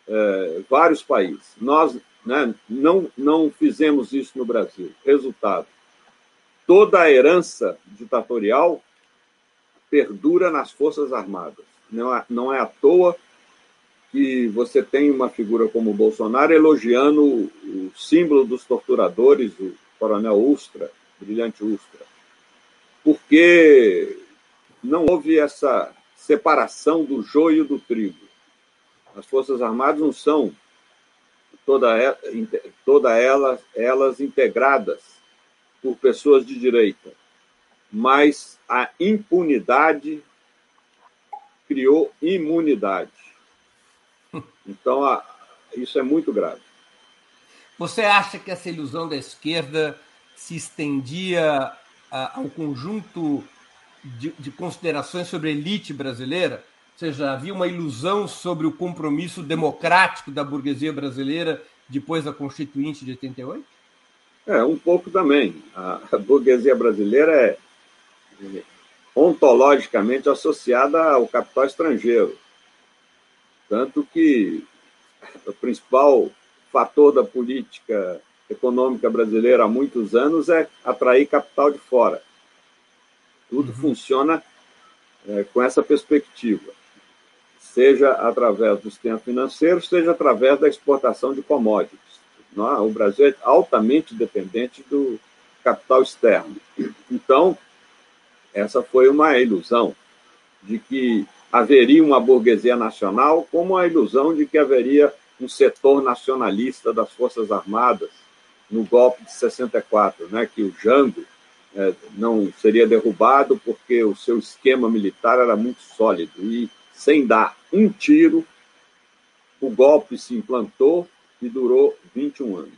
eh, vários países. Nós né, não, não fizemos isso no Brasil. Resultado: toda a herança ditatorial perdura nas Forças Armadas. Não é, não é à toa que você tem uma figura como Bolsonaro elogiando o símbolo dos torturadores, o coronel Ustra, brilhante Ustra, porque não houve essa separação do joio do trigo. As Forças Armadas não são toda, toda elas, elas integradas por pessoas de direita, mas a impunidade criou imunidade. Então, a, isso é muito grave. Você acha que essa ilusão da esquerda se estendia a, ao conjunto de, de considerações sobre a elite brasileira? Ou seja, havia uma ilusão sobre o compromisso democrático da burguesia brasileira depois da Constituinte de 88? É, um pouco também. A, a burguesia brasileira é, é ontologicamente associada ao capital estrangeiro. Tanto que o principal fator da política econômica brasileira há muitos anos é atrair capital de fora. Tudo uhum. funciona é, com essa perspectiva, seja através do sistema financeiro, seja através da exportação de commodities. É? O Brasil é altamente dependente do capital externo. Então, essa foi uma ilusão de que haveria uma burguesia nacional, como a ilusão de que haveria um setor nacionalista das Forças Armadas no golpe de 64, né, que o Jango é, não seria derrubado porque o seu esquema militar era muito sólido e sem dar um tiro, o golpe se implantou e durou 21 anos.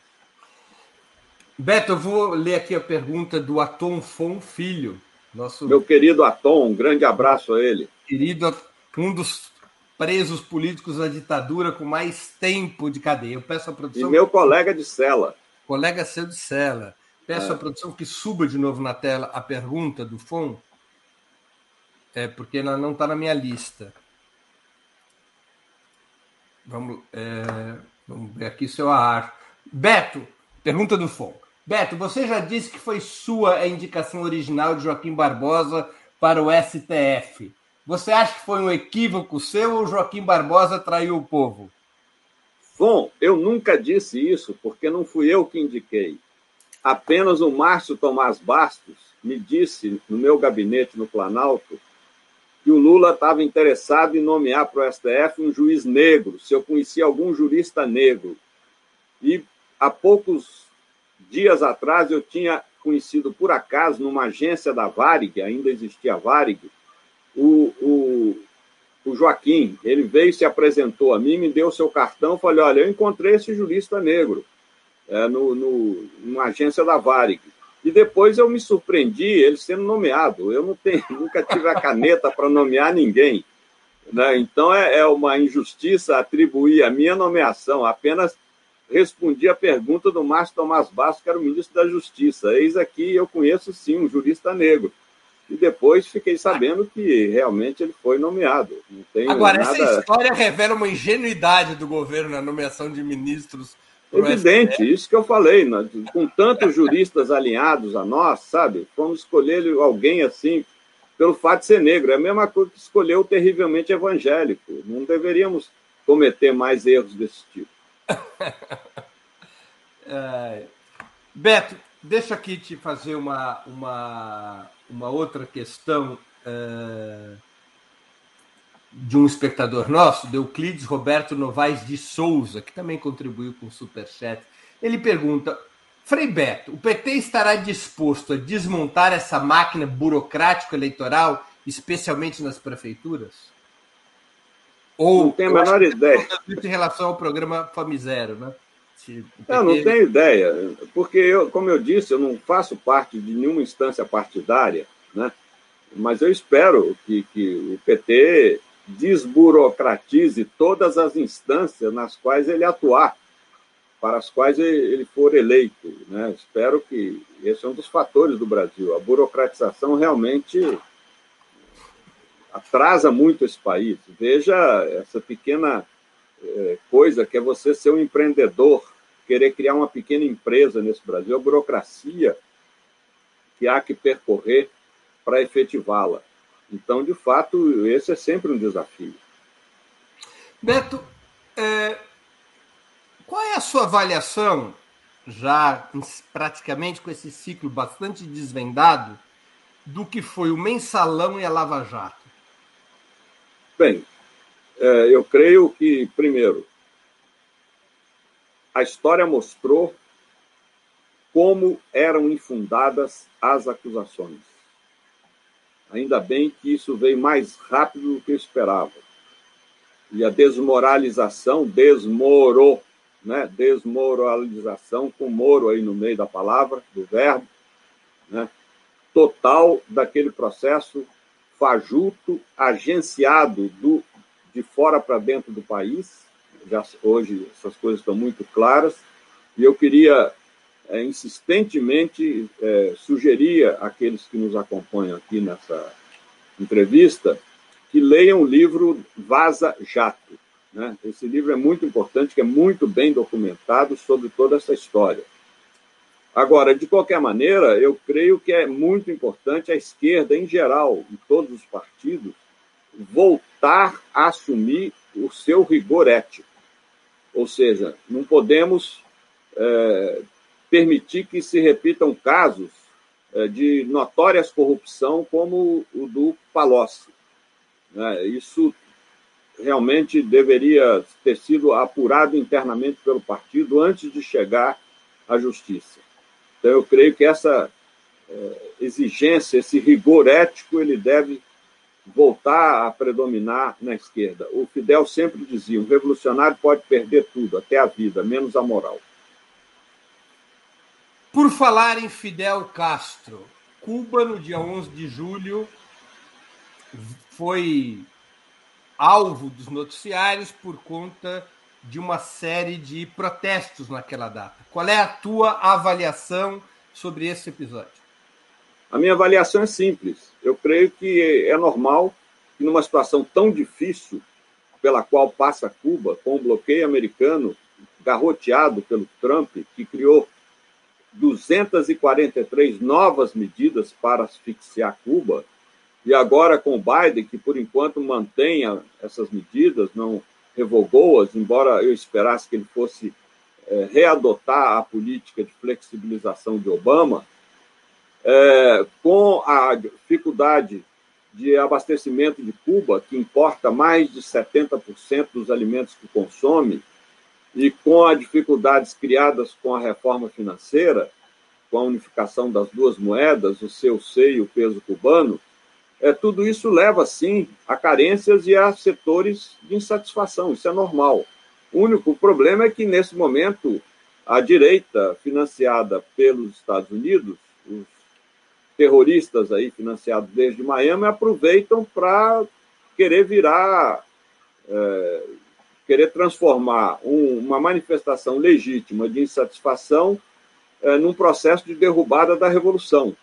Beto, eu vou ler aqui a pergunta do Atom Fon Filho. Nosso... Meu querido Atom, um grande abraço a ele. Querido, um dos presos políticos da ditadura com mais tempo de cadeia. Eu peço à produção. E meu colega de cela. Colega seu de cela. Peço é. à produção que suba de novo na tela a pergunta do FON, é, porque ela não está na minha lista. Vamos, é, vamos ver aqui se eu acho. Beto, pergunta do FON. Beto, você já disse que foi sua a indicação original de Joaquim Barbosa para o STF. Você acha que foi um equívoco seu ou Joaquim Barbosa traiu o povo? Bom, eu nunca disse isso, porque não fui eu que indiquei. Apenas o Márcio Tomás Bastos me disse no meu gabinete no Planalto que o Lula estava interessado em nomear para o STF um juiz negro, se eu conhecia algum jurista negro. E há poucos dias atrás eu tinha conhecido por acaso numa agência da Varig, ainda existia a Varig, o, o, o Joaquim, ele veio, se apresentou a mim, me deu seu cartão, falei, olha, eu encontrei esse jurista negro é, no, no, numa agência da Varig. E depois eu me surpreendi ele sendo nomeado. Eu não tenho, nunca tive a caneta para nomear ninguém. Né? Então é, é, uma injustiça atribuir a minha nomeação. Apenas respondi a pergunta do Márcio Tomás Bastos, que era o ministro da Justiça. Eis aqui, eu conheço sim um jurista negro e depois fiquei sabendo que realmente ele foi nomeado. Agora, nada... essa história revela uma ingenuidade do governo na nomeação de ministros. Evidente, isso que eu falei, né? com tantos juristas alinhados a nós, sabe? Vamos escolher alguém assim pelo fato de ser negro. É a mesma coisa que escolher o terrivelmente evangélico. Não deveríamos cometer mais erros desse tipo. é... Beto, deixa aqui te fazer uma, uma, uma outra questão uh, de um espectador nosso, de Euclides Roberto Novaes de Souza, que também contribuiu com o Superchat. Ele pergunta: Frei Beto, o PT estará disposto a desmontar essa máquina burocrática eleitoral, especialmente nas prefeituras? Ou, Não tenho a menor ideia. Em relação ao programa Fami Zero, né? PT... Eu não tenho ideia, porque, eu, como eu disse, eu não faço parte de nenhuma instância partidária, né? mas eu espero que, que o PT desburocratize todas as instâncias nas quais ele atuar, para as quais ele for eleito. Né? Espero que esse é um dos fatores do Brasil. A burocratização realmente atrasa muito esse país. Veja essa pequena é, coisa que é você ser um empreendedor, querer criar uma pequena empresa nesse Brasil, a burocracia que há que percorrer para efetivá-la. Então, de fato, esse é sempre um desafio. Beto, é, qual é a sua avaliação, já praticamente com esse ciclo bastante desvendado, do que foi o mensalão e a Lava Jato? Bem, é, eu creio que, primeiro, a história mostrou como eram infundadas as acusações. Ainda bem que isso veio mais rápido do que eu esperava. E a desmoralização desmorou, né? Desmoralização com moro aí no meio da palavra, do verbo, né? Total daquele processo fajuto, agenciado do, de fora para dentro do país. Já hoje essas coisas estão muito claras. E eu queria é, insistentemente é, sugeria àqueles que nos acompanham aqui nessa entrevista que leiam o livro Vaza Jato. Né? Esse livro é muito importante, que é muito bem documentado sobre toda essa história. Agora, de qualquer maneira, eu creio que é muito importante a esquerda, em geral, em todos os partidos, voltar a assumir o seu rigor ético. Ou seja, não podemos é, permitir que se repitam casos eh, de notórias corrupção como o do Palocci. Né? Isso realmente deveria ter sido apurado internamente pelo partido antes de chegar à justiça. Então, eu creio que essa eh, exigência, esse rigor ético, ele deve voltar a predominar na esquerda. O Fidel sempre dizia: um revolucionário pode perder tudo, até a vida, menos a moral. Por falar em Fidel Castro, Cuba, no dia 11 de julho, foi alvo dos noticiários por conta de uma série de protestos naquela data. Qual é a tua avaliação sobre esse episódio? A minha avaliação é simples. Eu creio que é normal que numa situação tão difícil pela qual passa Cuba, com o bloqueio americano garroteado pelo Trump, que criou 243 novas medidas para asfixiar Cuba, e agora com o Biden, que por enquanto mantém essas medidas, não revogou-as, embora eu esperasse que ele fosse é, readotar a política de flexibilização de Obama, é, com a dificuldade de abastecimento de Cuba, que importa mais de 70% dos alimentos que consome, e com as dificuldades criadas com a reforma financeira, com a unificação das duas moedas, o seu C e o peso cubano, é, tudo isso leva, sim, a carências e a setores de insatisfação. Isso é normal. O único problema é que, nesse momento, a direita, financiada pelos Estados Unidos, os terroristas aí financiados desde Miami, aproveitam para querer virar é, querer transformar um, uma manifestação legítima de insatisfação é, num processo de derrubada da revolução.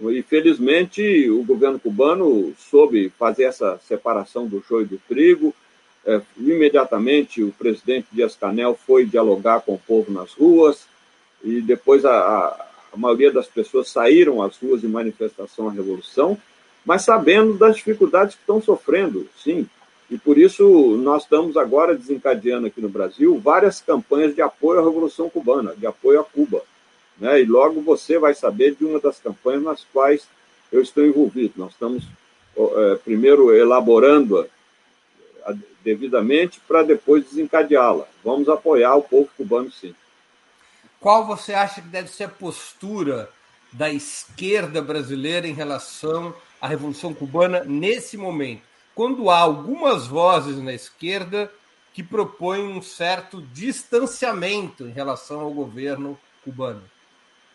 E, felizmente, o governo cubano soube fazer essa separação do joio do trigo. É, imediatamente, o presidente Dias-Canel foi dialogar com o povo nas ruas, e depois a, a maioria das pessoas saíram às ruas em manifestação à revolução, mas sabendo das dificuldades que estão sofrendo, sim, e por isso nós estamos agora desencadeando aqui no Brasil várias campanhas de apoio à Revolução Cubana, de apoio a Cuba. Né? E logo você vai saber de uma das campanhas nas quais eu estou envolvido. Nós estamos é, primeiro elaborando-a devidamente para depois desencadeá-la. Vamos apoiar o povo cubano, sim. Qual você acha que deve ser a postura da esquerda brasileira em relação à Revolução Cubana nesse momento? Quando há algumas vozes na esquerda que propõe um certo distanciamento em relação ao governo cubano.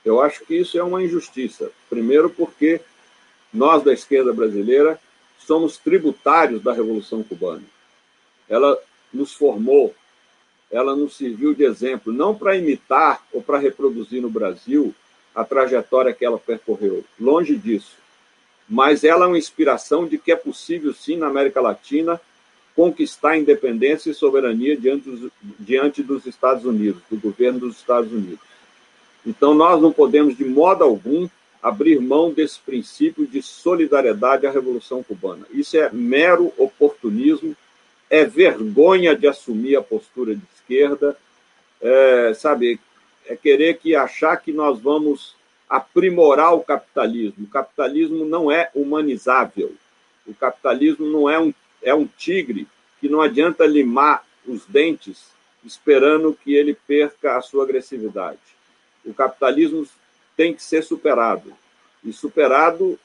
Eu acho que isso é uma injustiça. Primeiro, porque nós da esquerda brasileira somos tributários da Revolução Cubana. Ela nos formou, ela nos serviu de exemplo, não para imitar ou para reproduzir no Brasil a trajetória que ela percorreu, longe disso. Mas ela é uma inspiração de que é possível, sim, na América Latina, conquistar independência e soberania diante dos, diante dos Estados Unidos, do governo dos Estados Unidos. Então, nós não podemos, de modo algum, abrir mão desse princípio de solidariedade à Revolução Cubana. Isso é mero oportunismo, é vergonha de assumir a postura de esquerda, é, sabe, é querer que achar que nós vamos aprimorar o capitalismo. O capitalismo não é humanizável. O capitalismo não é um, é um tigre que não adianta limar os dentes esperando que ele perca a sua agressividade. O capitalismo tem que ser superado. E superado,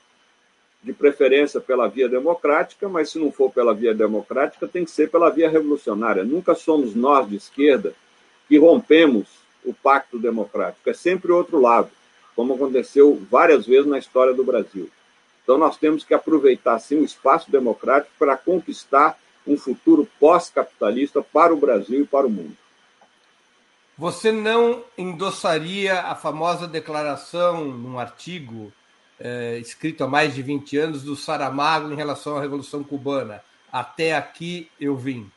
de preferência, pela via democrática, mas se não for pela via democrática, tem que ser pela via revolucionária. Nunca somos nós de esquerda que rompemos o pacto democrático. É sempre o outro lado, como aconteceu várias vezes na história do Brasil. Então, nós temos que aproveitar, sim, o espaço democrático para conquistar um futuro pós-capitalista para o Brasil e para o mundo. Você não endossaria a famosa declaração num artigo é, escrito há mais de 20 anos do Saramago em relação à Revolução Cubana? Até aqui eu vim.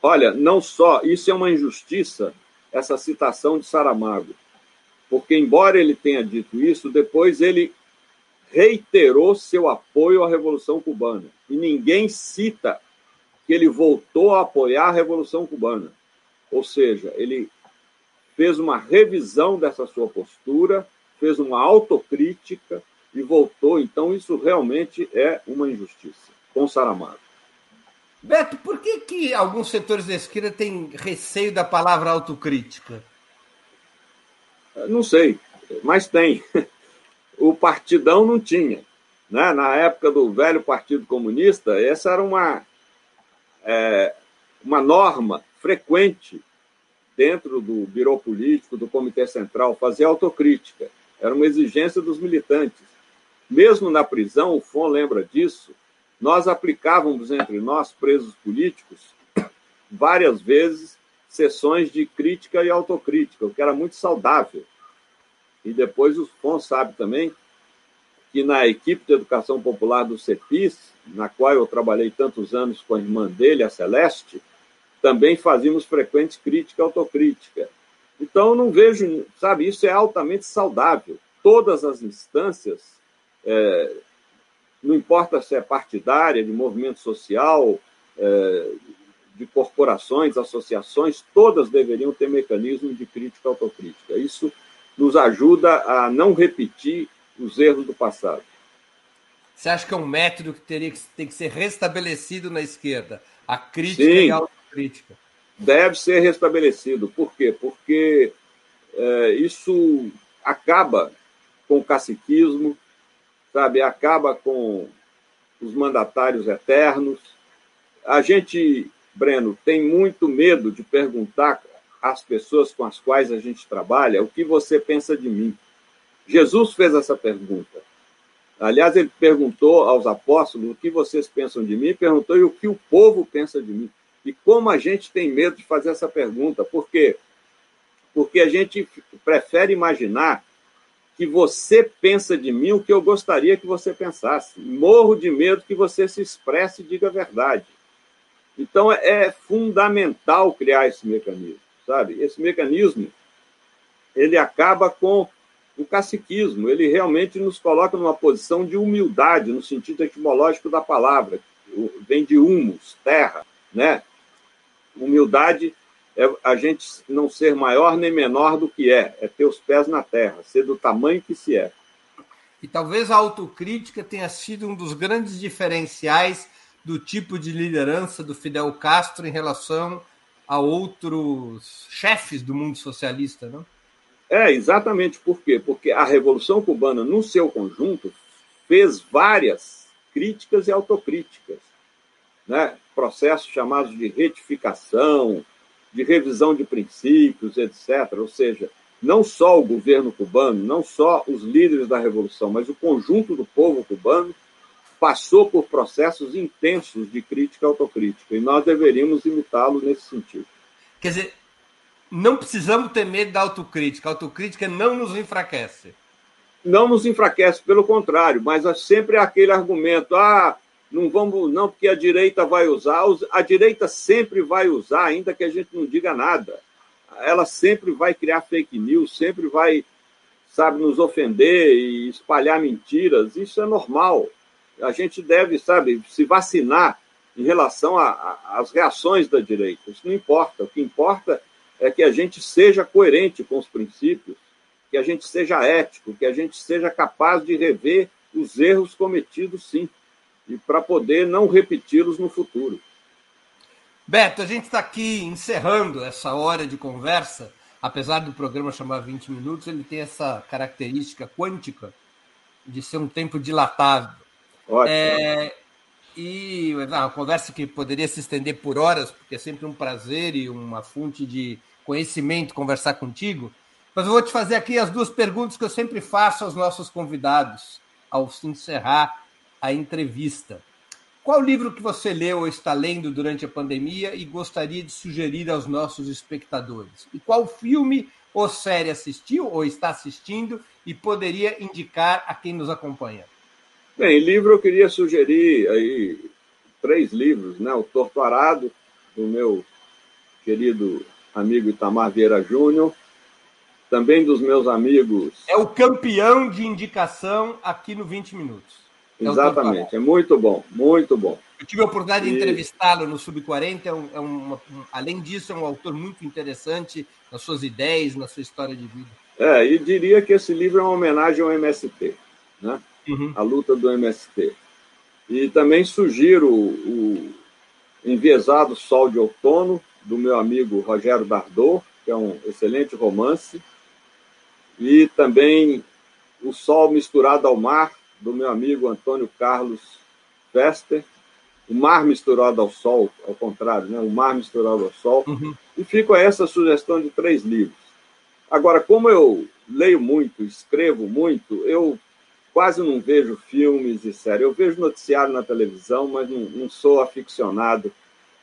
Olha, não só, isso é uma injustiça, essa citação de Saramago. Porque, embora ele tenha dito isso, depois ele reiterou seu apoio à Revolução Cubana. E ninguém cita que ele voltou a apoiar a Revolução Cubana. Ou seja, ele fez uma revisão dessa sua postura, fez uma autocrítica e voltou. Então, isso realmente é uma injustiça com Saramago. Beto, por que, que alguns setores da esquerda têm receio da palavra autocrítica? Não sei, mas tem. O partidão não tinha. Né? Na época do velho Partido Comunista, essa era uma, é, uma norma frequente dentro do biro político, do Comitê Central, fazer autocrítica. Era uma exigência dos militantes. Mesmo na prisão, o FON lembra disso, nós aplicávamos entre nós, presos políticos, várias vezes sessões de crítica e autocrítica, o que era muito saudável. E depois o FON sabe também que na equipe de educação popular do CEPIS, na qual eu trabalhei tantos anos com a irmã dele, a Celeste, também fazíamos frequente crítica e autocrítica. Então, não vejo, sabe, isso é altamente saudável. Todas as instâncias, é, não importa se é partidária, de movimento social, é, de corporações, associações, todas deveriam ter mecanismo de crítica autocrítica. Isso nos ajuda a não repetir os erros do passado. Você acha que é um método que teria que, tem que ser restabelecido na esquerda? A crítica Sim. e a crítica. Deve ser restabelecido. Por quê? Porque é, isso acaba com o caciquismo, sabe? Acaba com os mandatários eternos. A gente, Breno, tem muito medo de perguntar às pessoas com as quais a gente trabalha o que você pensa de mim. Jesus fez essa pergunta. Aliás, ele perguntou aos apóstolos o que vocês pensam de mim, perguntou e o que o povo pensa de mim. E como a gente tem medo de fazer essa pergunta? Por quê? Porque a gente prefere imaginar que você pensa de mim o que eu gostaria que você pensasse. Morro de medo que você se expresse e diga a verdade. Então é fundamental criar esse mecanismo, sabe? Esse mecanismo ele acaba com o caciquismo, ele realmente nos coloca numa posição de humildade no sentido etimológico da palavra, vem de humus, terra, né? Humildade é a gente não ser maior nem menor do que é, é ter os pés na terra, ser do tamanho que se é. E talvez a autocrítica tenha sido um dos grandes diferenciais do tipo de liderança do Fidel Castro em relação a outros chefes do mundo socialista, não? É, exatamente. Por quê? Porque a Revolução Cubana, no seu conjunto, fez várias críticas e autocríticas. Né? processos chamados de retificação, de revisão de princípios, etc. Ou seja, não só o governo cubano, não só os líderes da revolução, mas o conjunto do povo cubano passou por processos intensos de crítica e autocrítica, e nós deveríamos imitá-lo nesse sentido. Quer dizer, não precisamos ter medo da autocrítica, a autocrítica não nos enfraquece. Não nos enfraquece, pelo contrário, mas é sempre aquele argumento: ah, não vamos, não, porque a direita vai usar, a direita sempre vai usar, ainda que a gente não diga nada. Ela sempre vai criar fake news, sempre vai, sabe, nos ofender e espalhar mentiras. Isso é normal. A gente deve, sabe, se vacinar em relação às reações da direita. Isso não importa. O que importa é que a gente seja coerente com os princípios, que a gente seja ético, que a gente seja capaz de rever os erros cometidos, sim e para poder não repeti-los no futuro. Beto, a gente está aqui encerrando essa hora de conversa. Apesar do programa chamar 20 minutos, ele tem essa característica quântica de ser um tempo dilatado. Ótimo. É, e uma conversa que poderia se estender por horas, porque é sempre um prazer e uma fonte de conhecimento conversar contigo. Mas eu vou te fazer aqui as duas perguntas que eu sempre faço aos nossos convidados ao encerrar a entrevista. Qual livro que você leu ou está lendo durante a pandemia e gostaria de sugerir aos nossos espectadores? E qual filme ou série assistiu ou está assistindo e poderia indicar a quem nos acompanha? Bem, livro eu queria sugerir aí três livros, né? O Torturado, do meu querido amigo Itamar Vieira Júnior, também dos meus amigos. É o campeão de indicação aqui no 20 Minutos. É Exatamente, é muito bom, muito bom. Eu tive a oportunidade de entrevistá-lo no Sub-40, é um, é um, além disso, é um autor muito interessante nas suas ideias, na sua história de vida. É, e diria que esse livro é uma homenagem ao MST, né? Uhum. a luta do MST. E também sugiro o Enviesado Sol de Outono, do meu amigo Rogério Dardot, que é um excelente romance, e também O Sol Misturado ao Mar, do meu amigo Antônio Carlos Fester, O Mar Misturado ao Sol, ao contrário, né? O Mar Misturado ao Sol. Uhum. E fico a essa sugestão de três livros. Agora, como eu leio muito, escrevo muito, eu quase não vejo filmes e séries. Eu vejo noticiário na televisão, mas não, não sou aficionado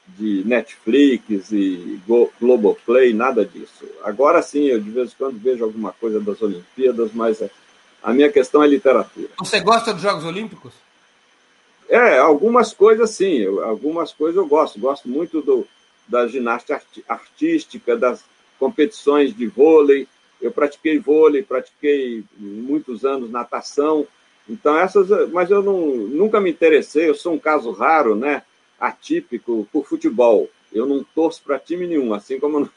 de Netflix e Globoplay, nada disso. Agora sim, eu de vez em quando vejo alguma coisa das Olimpíadas, mas é a minha questão é literatura. Você gosta dos Jogos Olímpicos? É, algumas coisas sim, eu, algumas coisas eu gosto. Gosto muito do, da ginástica artística, das competições de vôlei. Eu pratiquei vôlei, pratiquei muitos anos natação. Então essas, mas eu não, nunca me interessei. Eu sou um caso raro, né? Atípico por futebol. Eu não torço para time nenhum, assim como eu não,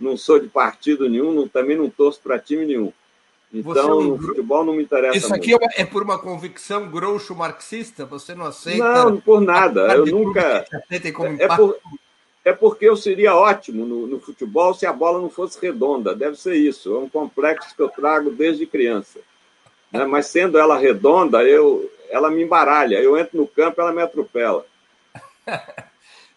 não sou de partido nenhum, não, também não torço para time nenhum. Então, no futebol não me interessa. Isso aqui muito. é por uma convicção groucho marxista? Você não aceita? Não, por nada. Eu nunca. É, por... é, porque eu seria ótimo no, no, futebol se a bola não fosse redonda. Deve ser isso. É um complexo que eu trago desde criança. Né? Mas sendo ela redonda, eu, ela me embaralha. Eu entro no campo, ela me atropela.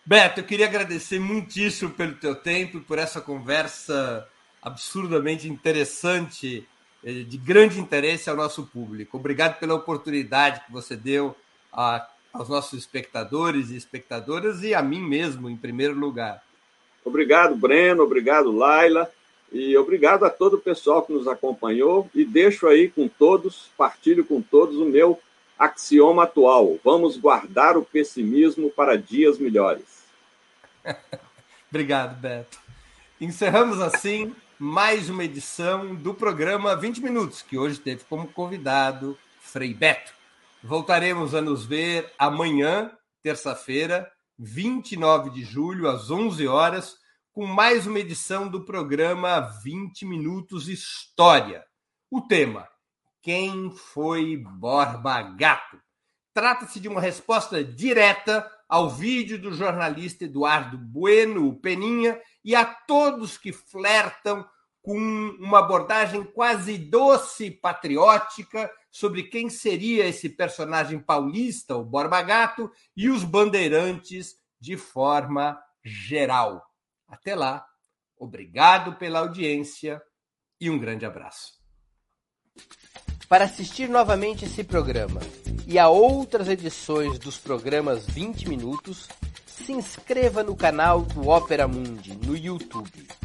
Beto, eu queria agradecer muitíssimo pelo teu tempo e por essa conversa absurdamente interessante é, de grande interesse ao nosso público. Obrigado pela oportunidade que você deu a, aos nossos espectadores e espectadoras e a mim mesmo, em primeiro lugar. Obrigado, Breno. Obrigado, Laila. E obrigado a todo o pessoal que nos acompanhou. E deixo aí com todos, partilho com todos o meu axioma atual: vamos guardar o pessimismo para dias melhores. Obrigado, Beto. Encerramos assim mais uma edição do programa 20 Minutos, que hoje teve como convidado Frei Beto. Voltaremos a nos ver amanhã, terça-feira, 29 de julho, às 11 horas, com mais uma edição do programa 20 Minutos História. O tema: Quem foi Borba Gato? Trata-se de uma resposta direta ao vídeo do jornalista Eduardo Bueno, o Peninha, e a todos que flertam com uma abordagem quase doce, patriótica, sobre quem seria esse personagem paulista, o Borba Gato, e os bandeirantes de forma geral. Até lá, obrigado pela audiência e um grande abraço. Para assistir novamente esse programa e a outras edições dos programas 20 Minutos, se inscreva no canal do Opera Mundi no YouTube.